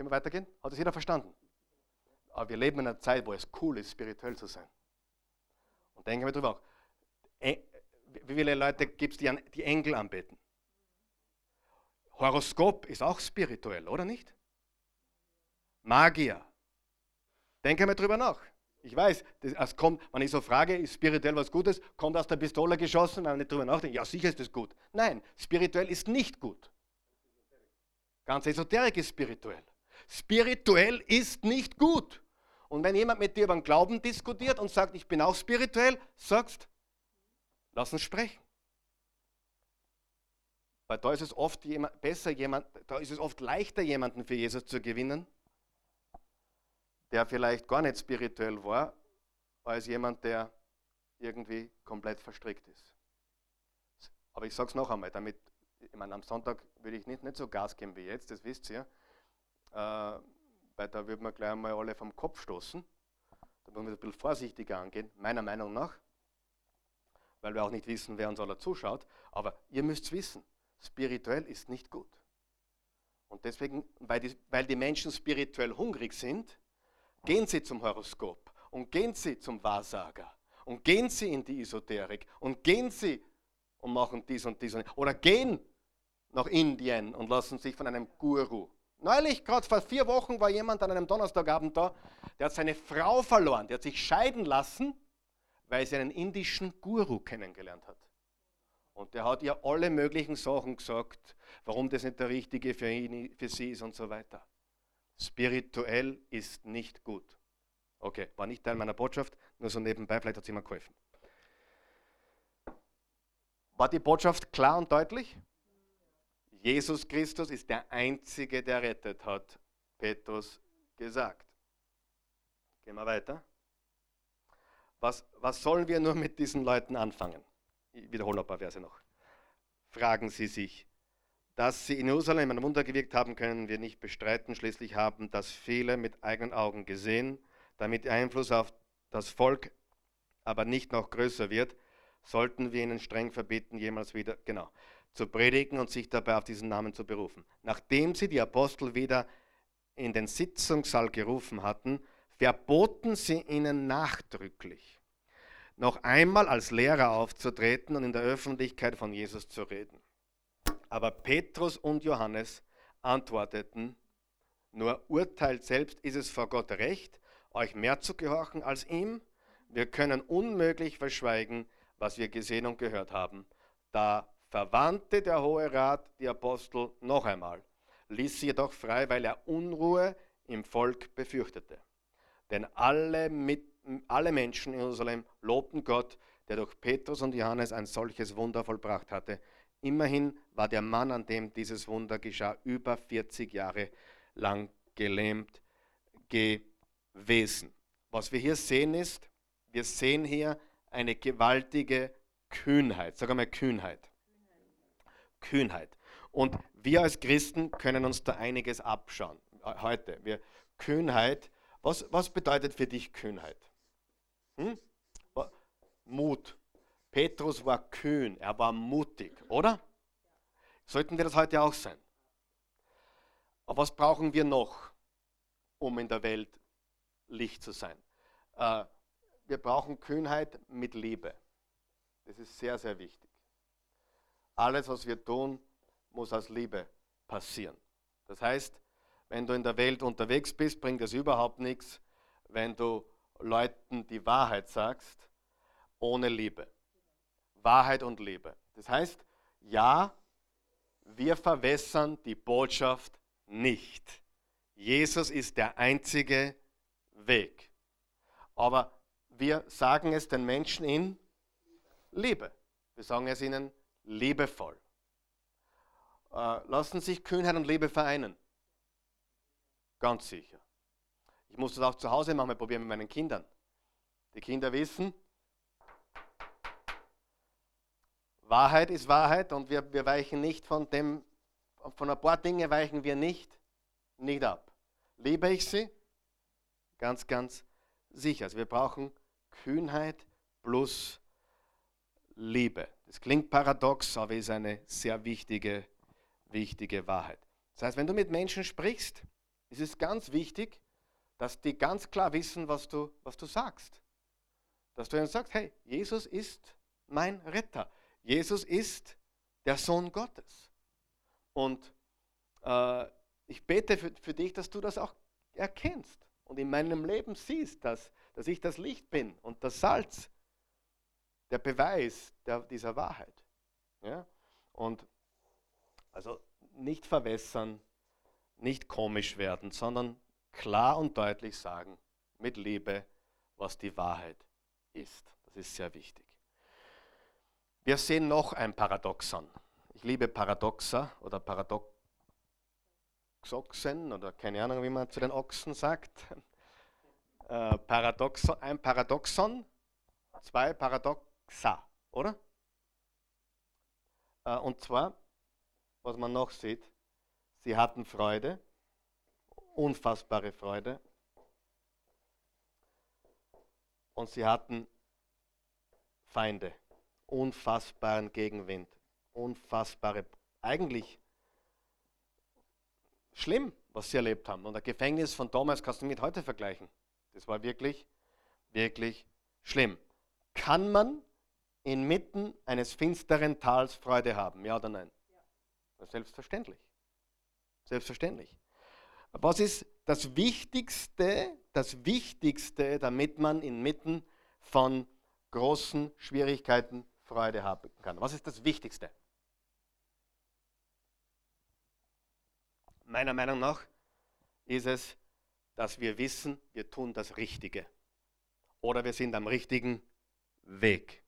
Speaker 1: Können wir weitergehen? Hat das jeder verstanden? Aber wir leben in einer Zeit, wo es cool ist, spirituell zu sein. Und denken wir drüber auch. Wie viele Leute gibt es, die die Engel anbeten? Horoskop ist auch spirituell, oder nicht? Magier. Denke mal drüber nach. Ich weiß, das kommt, wenn ich so frage, ist spirituell was Gutes, kommt aus der Pistole geschossen, wenn man nicht drüber nachdenkt, ja sicher ist das gut. Nein, spirituell ist nicht gut. Ganz Esoterik ist spirituell. Spirituell ist nicht gut. Und wenn jemand mit dir über den Glauben diskutiert und sagt, ich bin auch spirituell, sagst, lass uns sprechen. Weil da ist es oft jemand, besser jemand, da ist es oft leichter, jemanden für Jesus zu gewinnen, der vielleicht gar nicht spirituell war, als jemand, der irgendwie komplett verstrickt ist. Aber ich sage es noch einmal, damit, ich meine, am Sonntag würde ich nicht, nicht so Gas geben wie jetzt, das wisst ihr, weil da würden wir gleich einmal alle vom Kopf stoßen. Da müssen wir ein bisschen vorsichtiger angehen, meiner Meinung nach, weil wir auch nicht wissen, wer uns alle zuschaut. Aber ihr müsst wissen, spirituell ist nicht gut. Und deswegen, weil die, weil die Menschen spirituell hungrig sind, Gehen Sie zum Horoskop und gehen Sie zum Wahrsager und gehen Sie in die Esoterik und gehen Sie und machen dies und dies. Oder gehen nach Indien und lassen sich von einem Guru. Neulich, gerade vor vier Wochen, war jemand an einem Donnerstagabend da, der hat seine Frau verloren, der hat sich scheiden lassen, weil sie einen indischen Guru kennengelernt hat. Und der hat ihr alle möglichen Sachen gesagt, warum das nicht der Richtige für, ihn, für sie ist und so weiter. Spirituell ist nicht gut. Okay, war nicht Teil meiner Botschaft, nur so nebenbei, vielleicht hat es jemand geholfen. War die Botschaft klar und deutlich? Jesus Christus ist der Einzige, der rettet, hat Petrus gesagt. Gehen wir weiter. Was, was sollen wir nur mit diesen Leuten anfangen? Ich wiederhole ein paar Verse noch. Fragen Sie sich, dass sie in Jerusalem ein Wunder gewirkt haben, können wir nicht bestreiten. Schließlich haben das viele mit eigenen Augen gesehen. Damit der Einfluss auf das Volk aber nicht noch größer wird, sollten wir ihnen streng verbieten, jemals wieder, genau, zu predigen und sich dabei auf diesen Namen zu berufen. Nachdem sie die Apostel wieder in den Sitzungssaal gerufen hatten, verboten sie ihnen nachdrücklich, noch einmal als Lehrer aufzutreten und in der Öffentlichkeit von Jesus zu reden. Aber Petrus und Johannes antworteten, nur urteilt selbst, ist es vor Gott recht, euch mehr zu gehorchen als ihm? Wir können unmöglich verschweigen, was wir gesehen und gehört haben. Da verwandte der Hohe Rat die Apostel noch einmal, ließ sie jedoch frei, weil er Unruhe im Volk befürchtete. Denn alle, mit, alle Menschen in Jerusalem lobten Gott, der durch Petrus und Johannes ein solches Wunder vollbracht hatte. Immerhin war der Mann, an dem dieses Wunder geschah, über 40 Jahre lang gelähmt gewesen. Was wir hier sehen ist, wir sehen hier eine gewaltige Kühnheit. Sag einmal Kühnheit. Kühnheit. Und wir als Christen können uns da einiges abschauen. Heute. Wir, Kühnheit. Was, was bedeutet für dich Kühnheit? Hm? Mut. Petrus war kühn, er war mutig, oder? Sollten wir das heute auch sein? Aber was brauchen wir noch, um in der Welt Licht zu sein? Äh, wir brauchen Kühnheit mit Liebe. Das ist sehr, sehr wichtig. Alles, was wir tun, muss aus Liebe passieren. Das heißt, wenn du in der Welt unterwegs bist, bringt es überhaupt nichts, wenn du Leuten die Wahrheit sagst, ohne Liebe. Wahrheit und Liebe. Das heißt, ja, wir verwässern die Botschaft nicht. Jesus ist der einzige Weg. Aber wir sagen es den Menschen in Liebe. Wir sagen es ihnen liebevoll. Äh, lassen sich Kühnheit und Liebe vereinen? Ganz sicher. Ich muss das auch zu Hause manchmal probieren mit meinen Kindern. Die Kinder wissen, Wahrheit ist Wahrheit und wir, wir weichen nicht von dem, von ein paar Dingen weichen wir nicht, nicht ab. Liebe ich sie? Ganz, ganz sicher. Also wir brauchen Kühnheit plus Liebe. Das klingt paradox, aber ist eine sehr wichtige, wichtige Wahrheit. Das heißt, wenn du mit Menschen sprichst, ist es ganz wichtig, dass die ganz klar wissen, was du, was du sagst. Dass du ihnen sagst, hey, Jesus ist mein Retter. Jesus ist der Sohn Gottes. Und äh, ich bete für, für dich, dass du das auch erkennst und in meinem Leben siehst, dass, dass ich das Licht bin und das Salz, der Beweis der, dieser Wahrheit. Ja? Und also nicht verwässern, nicht komisch werden, sondern klar und deutlich sagen, mit Liebe, was die Wahrheit ist. Das ist sehr wichtig. Wir sehen noch ein Paradoxon. Ich liebe Paradoxa oder Paradoxoxen oder keine Ahnung, wie man zu den Ochsen sagt. Äh, Paradoxon, ein Paradoxon, zwei Paradoxa, oder? Äh, und zwar, was man noch sieht, sie hatten Freude, unfassbare Freude. Und sie hatten Feinde unfassbaren Gegenwind, unfassbare, eigentlich schlimm, was sie erlebt haben. Und das Gefängnis von damals kannst du mit heute vergleichen. Das war wirklich, wirklich schlimm. Kann man inmitten eines finsteren Tals Freude haben? Ja oder nein? Ja. Selbstverständlich. Selbstverständlich. Was ist das Wichtigste, das Wichtigste, damit man inmitten von großen Schwierigkeiten Freude haben kann. Was ist das Wichtigste? Meiner Meinung nach ist es, dass wir wissen, wir tun das Richtige. Oder wir sind am richtigen Weg.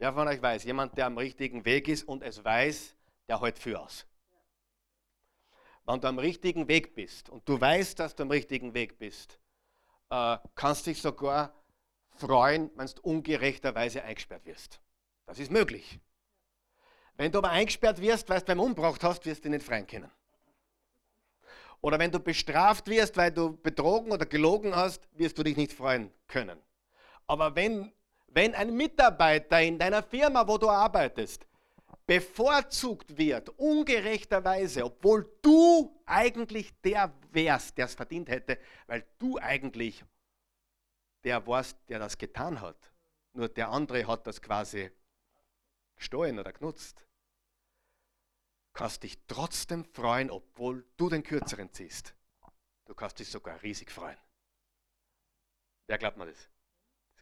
Speaker 1: Wer von euch weiß, jemand, der am richtigen Weg ist und es weiß, der hält für aus. Wenn du am richtigen Weg bist und du weißt, dass du am richtigen Weg bist, äh, kannst dich sogar freuen, wenn du ungerechterweise eingesperrt wirst. Das ist möglich. Wenn du aber eingesperrt wirst, weil du beim umgebracht hast, wirst du nicht freien können. Oder wenn du bestraft wirst, weil du betrogen oder gelogen hast, wirst du dich nicht freuen können. Aber wenn, wenn ein Mitarbeiter in deiner Firma, wo du arbeitest, bevorzugt wird, ungerechterweise, obwohl du eigentlich der wärst, der es verdient hätte, weil du eigentlich der warst, der das getan hat. Nur der andere hat das quasi gestohlen oder genutzt, kannst dich trotzdem freuen, obwohl du den kürzeren ziehst. Du kannst dich sogar riesig freuen. Wer glaubt mir das?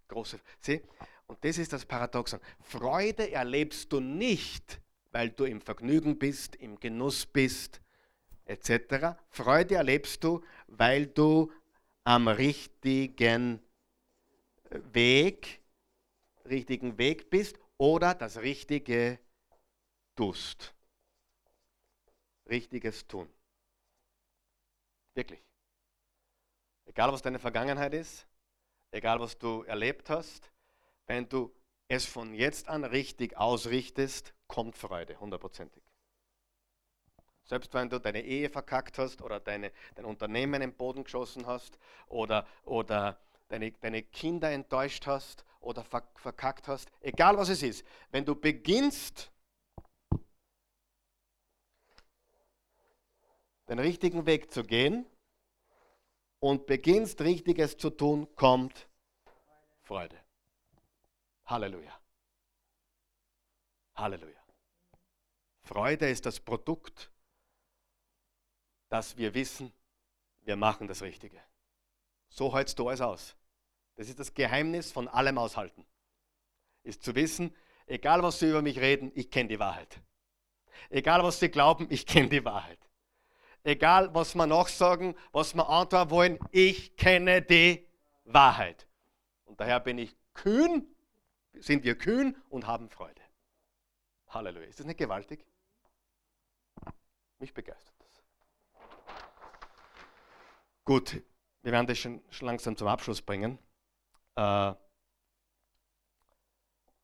Speaker 1: Große, sieh? Und das ist das Paradoxon. Freude erlebst du nicht, weil du im Vergnügen bist, im Genuss bist, etc. Freude erlebst du, weil du am richtigen Weg, richtigen Weg bist oder das Richtige tust. Richtiges tun. Wirklich. Egal was deine Vergangenheit ist, egal was du erlebt hast, wenn du es von jetzt an richtig ausrichtest, kommt Freude, hundertprozentig. Selbst wenn du deine Ehe verkackt hast oder deine, dein Unternehmen im Boden geschossen hast oder, oder deine, deine Kinder enttäuscht hast oder verkackt hast, egal was es ist, wenn du beginnst, den richtigen Weg zu gehen und beginnst Richtiges zu tun, kommt Freude. Halleluja. Halleluja. Freude ist das Produkt, dass wir wissen, wir machen das Richtige. So hältst du alles aus. Das ist das Geheimnis von allem Aushalten. Ist zu wissen, egal was sie über mich reden, ich kenne die Wahrheit. Egal was sie glauben, ich kenne die Wahrheit. Egal was wir nachsagen, was wir antworten wollen, ich kenne die Wahrheit. Und daher bin ich kühn, sind wir kühn und haben Freude. Halleluja. Ist das nicht gewaltig? Mich begeistert das. Gut, wir werden das schon, schon langsam zum Abschluss bringen. Äh,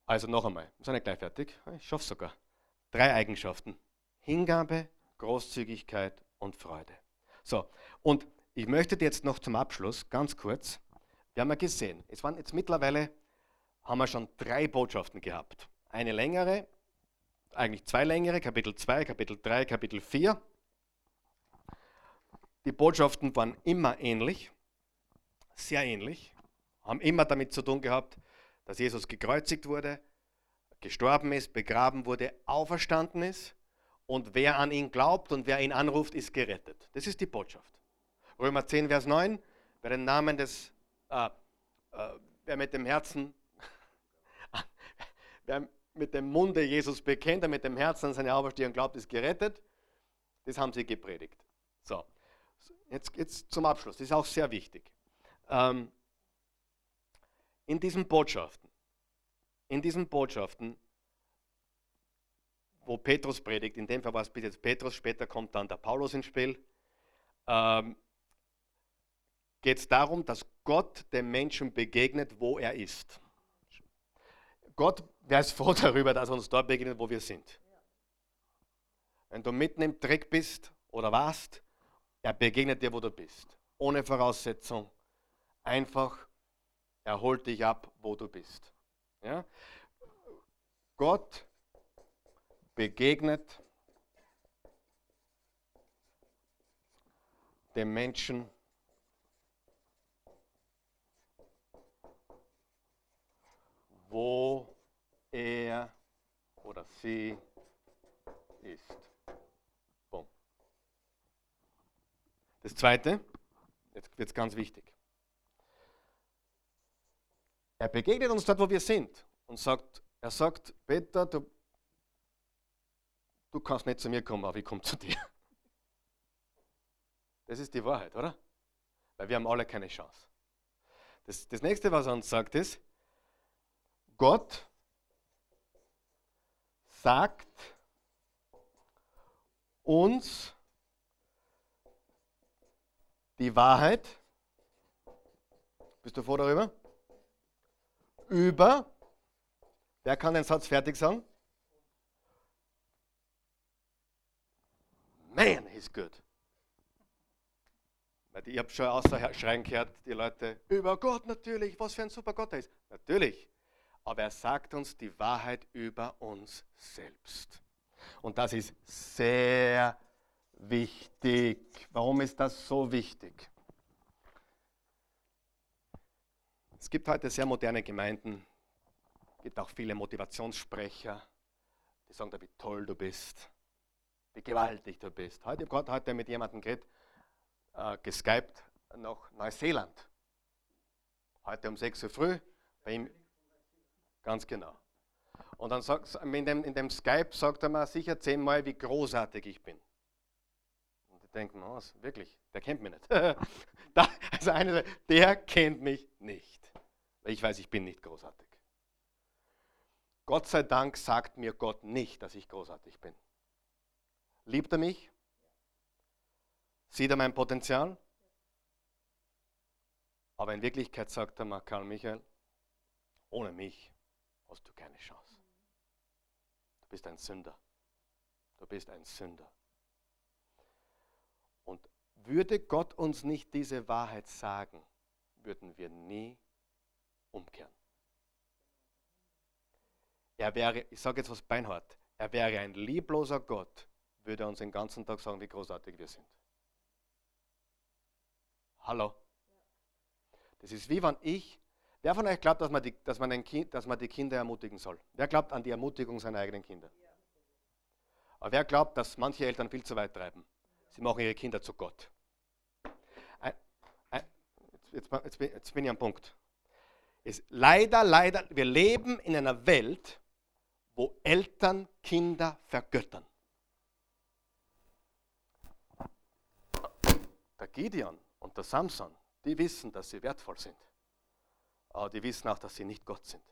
Speaker 1: also noch einmal, wir sind nicht gleich fertig. Ich schaffe es sogar. Drei Eigenschaften. Hingabe, Großzügigkeit und Freude. So, und ich möchte jetzt noch zum Abschluss ganz kurz, wir haben ja gesehen, es waren jetzt mittlerweile, haben wir schon drei Botschaften gehabt. Eine längere, eigentlich zwei längere, Kapitel 2, Kapitel 3, Kapitel 4. Die Botschaften waren immer ähnlich, sehr ähnlich, haben immer damit zu tun gehabt, dass Jesus gekreuzigt wurde, gestorben ist, begraben wurde, auferstanden ist und wer an ihn glaubt und wer ihn anruft, ist gerettet. Das ist die Botschaft. Römer 10, Vers 9, wer den Namen des, äh, äh, wer mit dem Herzen, wer mit dem Munde Jesus bekennt, der mit dem Herzen an seine Auferstehung glaubt, ist gerettet. Das haben sie gepredigt. So, jetzt, jetzt zum Abschluss, das ist auch sehr wichtig. Ähm, in diesen Botschaften, in diesen Botschaften, wo Petrus predigt, in dem Fall war es bis jetzt Petrus, später kommt dann der Paulus ins Spiel, ähm, geht es darum, dass Gott dem Menschen begegnet, wo er ist. Gott wäre es froh darüber, dass er uns dort begegnet, wo wir sind. Wenn du mitten im Dreck bist oder warst, er begegnet dir, wo du bist. Ohne Voraussetzung. Einfach er holt dich ab, wo du bist. Ja? Gott begegnet dem Menschen wo er oder sie ist. Boom. Das zweite, jetzt wird es ganz wichtig. Er begegnet uns dort, wo wir sind und sagt, er sagt, Peter, du, du kannst nicht zu mir kommen, aber ich komme zu dir. Das ist die Wahrheit, oder? Weil wir haben alle keine Chance. Das, das nächste, was er uns sagt, ist, Gott sagt uns die Wahrheit. Bist du froh darüber? über, wer kann den Satz fertig sagen? Man, he's good. Ich habe schon außer Schreien gehört, die Leute, über Gott natürlich, was für ein super Gott er ist. Natürlich. Aber er sagt uns die Wahrheit über uns selbst. Und das ist sehr wichtig. Warum ist das so wichtig? Es gibt heute sehr moderne Gemeinden, es gibt auch viele Motivationssprecher, die sagen, wie toll du bist, wie gewaltig du bist. Heute, ich habe heute mit jemandem geredet, äh, geskypt nach Neuseeland. Heute um 6 Uhr früh, bei ihm, ganz genau. Und dann sagt, in, dem, in dem Skype sagt er mir sicher zehnmal, wie großartig ich bin. Und ich denke, oh, wirklich, der kennt mich nicht. also eine, der kennt mich nicht ich weiß, ich bin nicht großartig. Gott sei Dank sagt mir Gott nicht, dass ich großartig bin. Liebt er mich? Sieht er mein Potenzial? Aber in Wirklichkeit sagt er mal, Karl Michael, ohne mich hast du keine Chance. Du bist ein Sünder. Du bist ein Sünder. Und würde Gott uns nicht diese Wahrheit sagen, würden wir nie umkehren. Er wäre, ich sage jetzt was beinhart, er wäre ein liebloser Gott, würde uns den ganzen Tag sagen, wie großartig wir sind. Hallo? Das ist wie wenn ich, wer von euch glaubt, dass man, die, dass, man ein kind, dass man die Kinder ermutigen soll? Wer glaubt an die Ermutigung seiner eigenen Kinder? Aber wer glaubt, dass manche Eltern viel zu weit treiben? Sie machen ihre Kinder zu Gott. Jetzt, jetzt, jetzt bin ich am Punkt ist leider, leider, wir leben in einer Welt, wo Eltern Kinder vergöttern. Der Gideon und der Samson, die wissen, dass sie wertvoll sind. Aber die wissen auch, dass sie nicht Gott sind.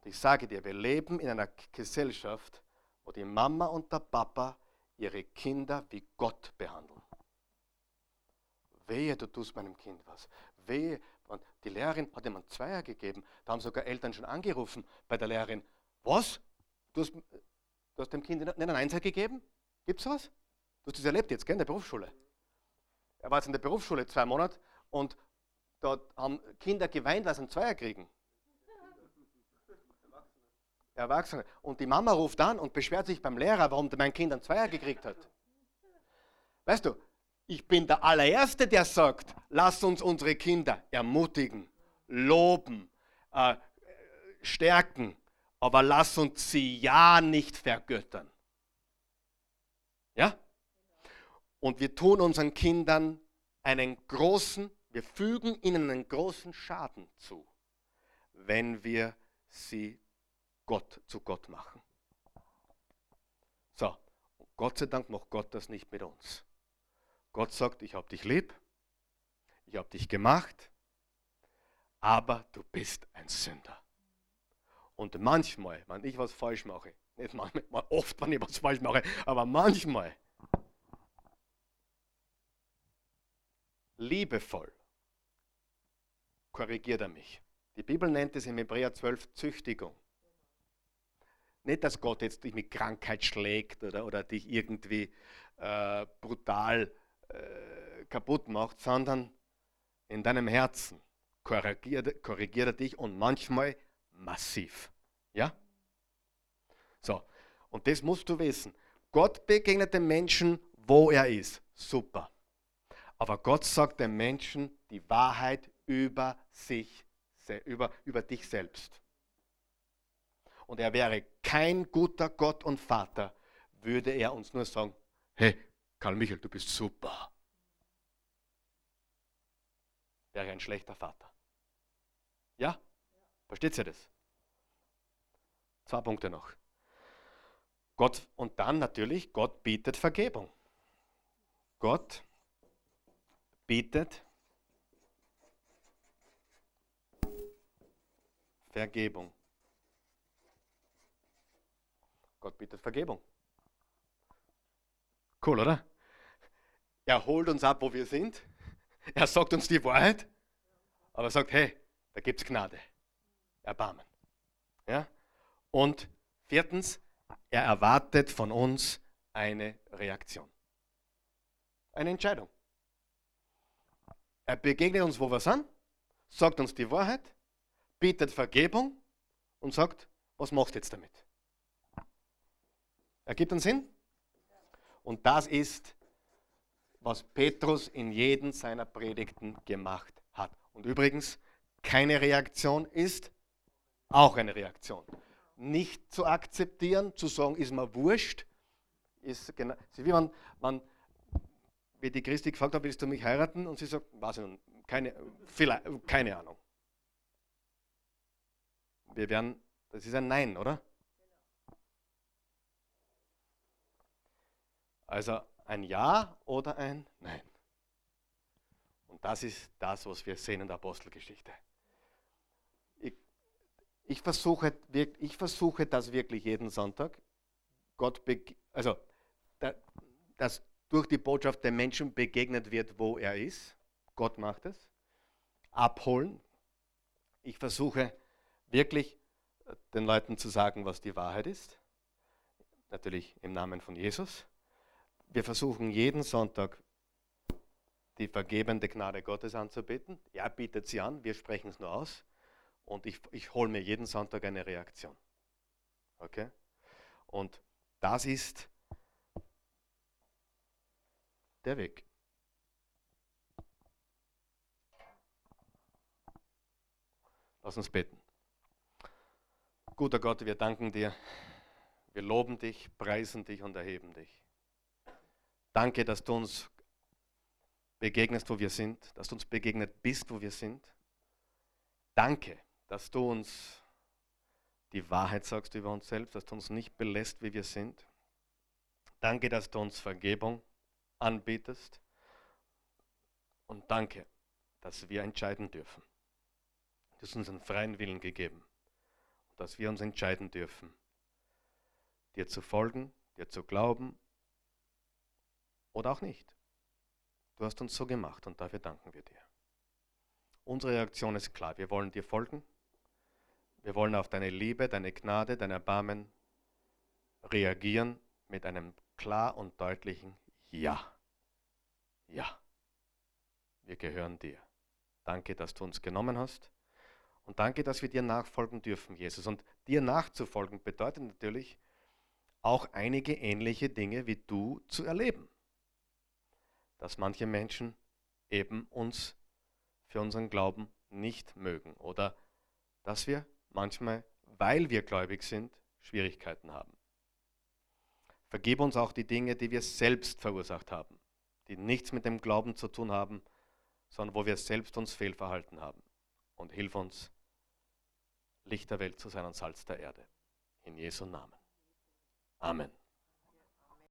Speaker 1: Und ich sage dir, wir leben in einer Gesellschaft, wo die Mama und der Papa ihre Kinder wie Gott behandeln. Wehe, du tust meinem Kind was. Wehe, die Lehrerin hat ihm einen Zweier gegeben. Da haben sogar Eltern schon angerufen bei der Lehrerin. Was? Du hast, du hast dem Kind nicht einen Einser gegeben? Gibt es sowas? Du hast das erlebt jetzt, gell, in der Berufsschule. Er war jetzt in der Berufsschule zwei Monate und dort haben Kinder geweint, weil sie einen Zweier kriegen. Erwachsene. Und die Mama ruft an und beschwert sich beim Lehrer, warum mein Kind einen Zweier gekriegt hat. Weißt du, ich bin der allererste, der sagt, lass uns unsere Kinder ermutigen, loben, äh, stärken, aber lass uns sie ja nicht vergöttern. Ja? Und wir tun unseren Kindern einen großen, wir fügen ihnen einen großen Schaden zu, wenn wir sie Gott zu Gott machen. So, Gott sei Dank macht Gott das nicht mit uns. Gott sagt, ich habe dich lieb, ich habe dich gemacht, aber du bist ein Sünder. Und manchmal, wenn ich was falsch mache, nicht manchmal, oft, wenn ich was falsch mache, aber manchmal, liebevoll, korrigiert er mich. Die Bibel nennt es im Hebräer 12 Züchtigung. Nicht, dass Gott jetzt dich mit Krankheit schlägt oder, oder dich irgendwie äh, brutal äh, kaputt macht, sondern in deinem Herzen korrigiert, korrigiert er dich und manchmal massiv. Ja? So, und das musst du wissen. Gott begegnet dem Menschen, wo er ist. Super. Aber Gott sagt dem Menschen die Wahrheit über sich, über, über dich selbst. Und er wäre kein guter Gott und Vater, würde er uns nur sagen, hey, Karl Michael, du bist super. Wäre ein schlechter Vater. Ja? Versteht ihr das? Zwei Punkte noch. Gott und dann natürlich, Gott bietet Vergebung. Gott bietet Vergebung. Gott bietet Vergebung. Cool, oder? Er holt uns ab, wo wir sind. Er sagt uns die Wahrheit, aber er sagt, hey, da gibt es Gnade. Erbarmen. Ja? Und viertens, er erwartet von uns eine Reaktion. Eine Entscheidung. Er begegnet uns, wo wir sind, sagt uns die Wahrheit, bietet Vergebung und sagt, was machst du jetzt damit? Ergibt einen Sinn? Und das ist, was Petrus in jedem seiner Predigten gemacht hat. Und übrigens, keine Reaktion ist auch eine Reaktion. Nicht zu akzeptieren, zu sagen, ist mir wurscht, ist genau, wie man, man wie die Christi gefragt hat, willst du mich heiraten? Und sie sagt, weiß ich nicht, keine, vielleicht, keine Ahnung. Wir werden, das ist ein Nein, oder? Also ein Ja oder ein Nein. Und das ist das, was wir sehen in der Apostelgeschichte. Ich, ich, versuche, ich versuche das wirklich jeden Sonntag. Gott, also, dass durch die Botschaft der Menschen begegnet wird, wo er ist. Gott macht es. Abholen. Ich versuche wirklich den Leuten zu sagen, was die Wahrheit ist. Natürlich im Namen von Jesus wir versuchen jeden Sonntag die vergebende Gnade Gottes anzubeten. Er bietet sie an, wir sprechen es nur aus. Und ich, ich hole mir jeden Sonntag eine Reaktion. Okay? Und das ist der Weg. Lass uns beten. Guter Gott, wir danken dir, wir loben dich, preisen dich und erheben dich. Danke, dass du uns begegnest, wo wir sind, dass du uns begegnet bist, wo wir sind. Danke, dass du uns die Wahrheit sagst über uns selbst, dass du uns nicht belässt, wie wir sind. Danke, dass du uns Vergebung anbietest. Und danke, dass wir entscheiden dürfen. Du hast uns einen freien Willen gegeben, dass wir uns entscheiden dürfen, dir zu folgen, dir zu glauben oder auch nicht. Du hast uns so gemacht und dafür danken wir dir. Unsere Reaktion ist klar, wir wollen dir folgen. Wir wollen auf deine Liebe, deine Gnade, dein Erbarmen reagieren mit einem klar und deutlichen Ja. Ja. Wir gehören dir. Danke, dass du uns genommen hast. Und danke, dass wir dir nachfolgen dürfen, Jesus. Und dir nachzufolgen bedeutet natürlich auch einige ähnliche Dinge wie du zu erleben. Dass manche Menschen eben uns für unseren Glauben nicht mögen oder dass wir manchmal, weil wir gläubig sind, Schwierigkeiten haben. Vergib uns auch die Dinge, die wir selbst verursacht haben, die nichts mit dem Glauben zu tun haben, sondern wo wir selbst uns fehlverhalten haben. Und hilf uns, Licht der Welt zu sein und Salz der Erde. In Jesu Namen. Amen.